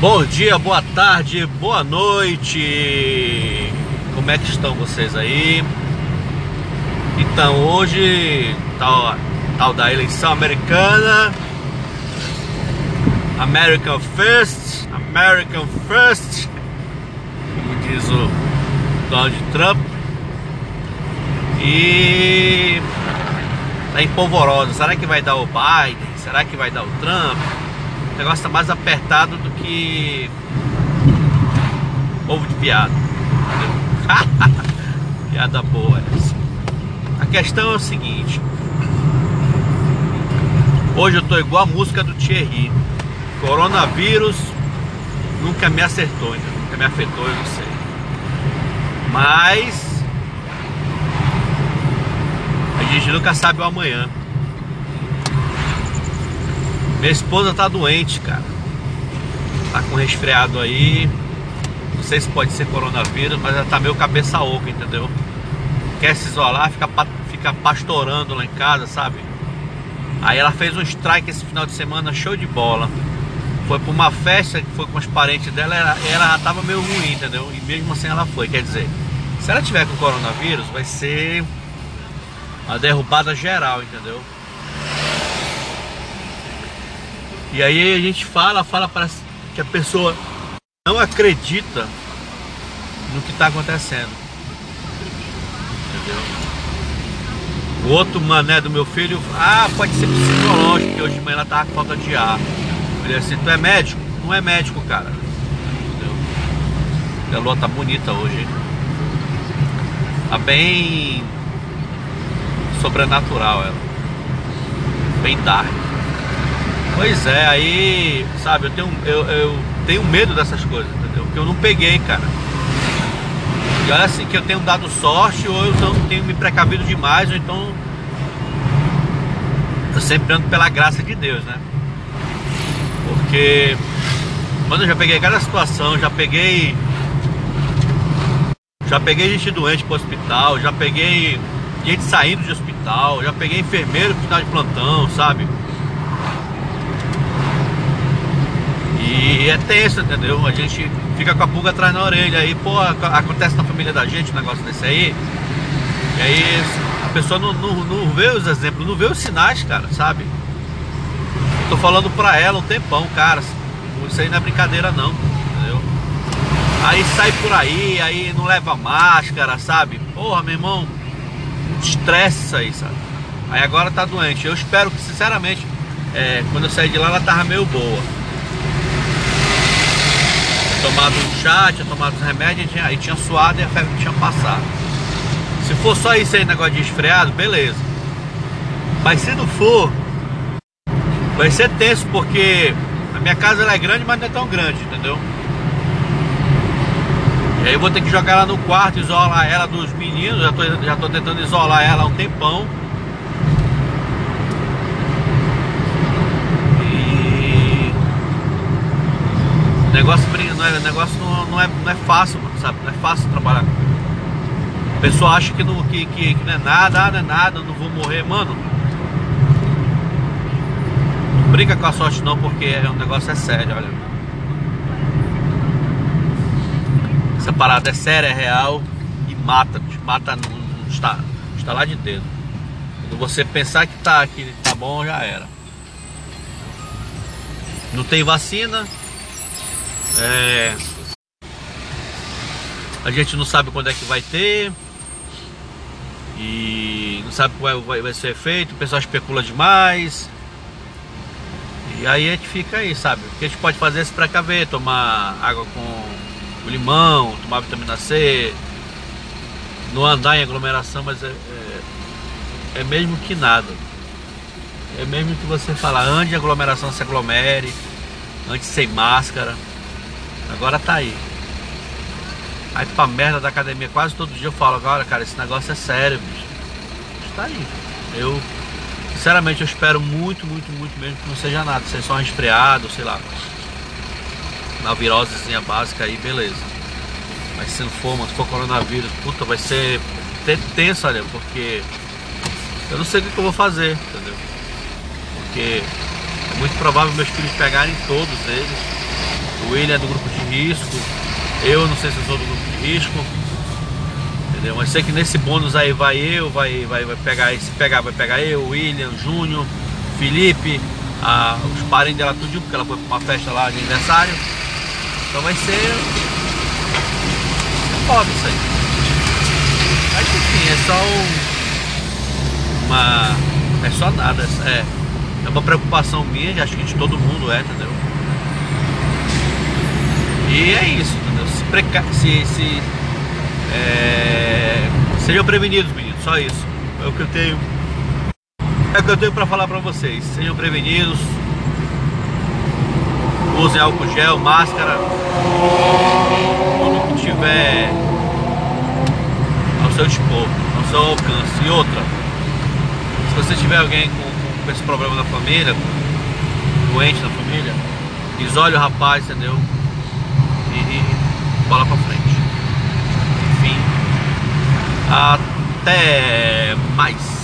Bom dia, boa tarde, boa noite. Como é que estão vocês aí? Então hoje tal, tal da eleição americana. American First, American First, como diz o Donald Trump. E tá empolvorosa. Será que vai dar o Biden? Será que vai dar o Trump? O negócio tá mais apertado do que ovo de piada. piada boa essa. A questão é o seguinte. Hoje eu tô igual a música do Thierry. Coronavírus nunca me acertou, ainda, nunca me afetou, eu não sei. Mas a gente nunca sabe o amanhã. Minha esposa tá doente, cara. Tá com resfriado aí. Não sei se pode ser coronavírus, mas ela tá meio cabeça oca, entendeu? Quer se isolar, fica, fica pastorando lá em casa, sabe? Aí ela fez um strike esse final de semana, show de bola. Foi pra uma festa que foi com os parentes dela, ela, ela tava meio ruim, entendeu? E mesmo assim ela foi. Quer dizer, se ela tiver com coronavírus, vai ser uma derrubada geral, entendeu? E aí a gente fala, fala para que a pessoa não acredita no que está acontecendo. Entendeu? O outro mané do meu filho, ah, pode ser psicológico, porque hoje de manhã ela tava com falta de ar. Eu falei assim, tu é médico? Não é médico, cara. Entendeu? A lua tá bonita hoje, hein? Tá bem sobrenatural ela. Bem dark. Pois é, aí, sabe, eu tenho, eu, eu tenho medo dessas coisas, entendeu? Porque eu não peguei, cara. E olha assim que eu tenho dado sorte ou eu não tenho me precavido demais, ou então eu sempre ando pela graça de Deus, né? Porque quando eu já peguei cada situação, já peguei já peguei gente doente pro hospital, já peguei gente saindo de hospital, já peguei enfermeiro pro final de plantão, sabe? É tenso, entendeu? A gente fica com a pulga atrás na orelha. Aí, pô, acontece na família da gente um negócio desse aí. E aí a pessoa não, não, não vê os exemplos, não vê os sinais, cara, sabe? tô falando pra ela um tempão, cara. Isso aí não é brincadeira não, entendeu? Aí sai por aí, aí não leva máscara, sabe? Porra, meu irmão, estresse isso aí, sabe? Aí agora tá doente. Eu espero que, sinceramente, é, quando eu sair de lá, ela tava meio boa tomado um chá, tinha tomado os remédios e tinha, e tinha suado e a febre tinha passado. Se for só isso aí, negócio de esfriado, beleza. Mas se não for, vai ser tenso, porque a minha casa ela é grande, mas não é tão grande, entendeu? E aí eu vou ter que jogar ela no quarto, isolar ela dos meninos, já tô, já tô tentando isolar ela há um tempão. negócio, não é, negócio não, não, é, não é fácil, sabe? Não é fácil trabalhar. A pessoa acha que não, que, que, que não é nada, ah, não é nada, não vou morrer, mano. Não brinca com a sorte não, porque o negócio é sério, olha. Essa parada é séria, é real e mata, mata no, está, está lá de dedo. Quando você pensar que tá, que tá bom, já era. Não tem vacina, é... A gente não sabe quando é que vai ter. E não sabe qual vai, vai ser feito. O pessoal especula demais. E aí a gente fica aí, sabe? O que a gente pode fazer é se precaver, tomar água com limão, tomar vitamina C, não andar em aglomeração, mas é, é, é mesmo que nada. É mesmo que você fala, ande em aglomeração, se aglomere, antes sem máscara. Agora tá aí. Aí pra merda da academia, quase todo dia eu falo, agora cara, esse negócio é sério, bicho. Está aí. Eu, sinceramente, eu espero muito, muito, muito mesmo que não seja nada. Seja só um resfriado, sei lá. Uma virosezinha básica aí, beleza. Mas se não for, mas se for coronavírus, puta, vai ser tenso, olha, porque eu não sei o que eu vou fazer, entendeu? Porque é muito provável meus filhos pegarem todos eles O William é do grupo de risco. Eu não sei se eu sou do grupo de risco. Entendeu? Mas sei que nesse bônus aí vai eu, vai, vai, vai pegar, se pegar, vai pegar eu, William, Júnior, Felipe, a, os parentes dela tudo, porque ela foi pra uma festa lá de aniversário. Então vai ser. Foda isso aí. Mas enfim, é só um, uma. É só nada. É, é uma preocupação minha, acho que de todo mundo é, entendeu? E é isso, entendeu? Se, se, se é... Sejam prevenidos, meninos, só isso. É o que eu tenho. É o que eu tenho para falar para vocês. Sejam prevenidos. Usem álcool gel, máscara. Tudo que tiver ao seu dispor, ao seu alcance. E outra, se você tiver alguém com, com esse problema na família, doente na família, isole o rapaz, entendeu? E, bola pra frente. Até mais.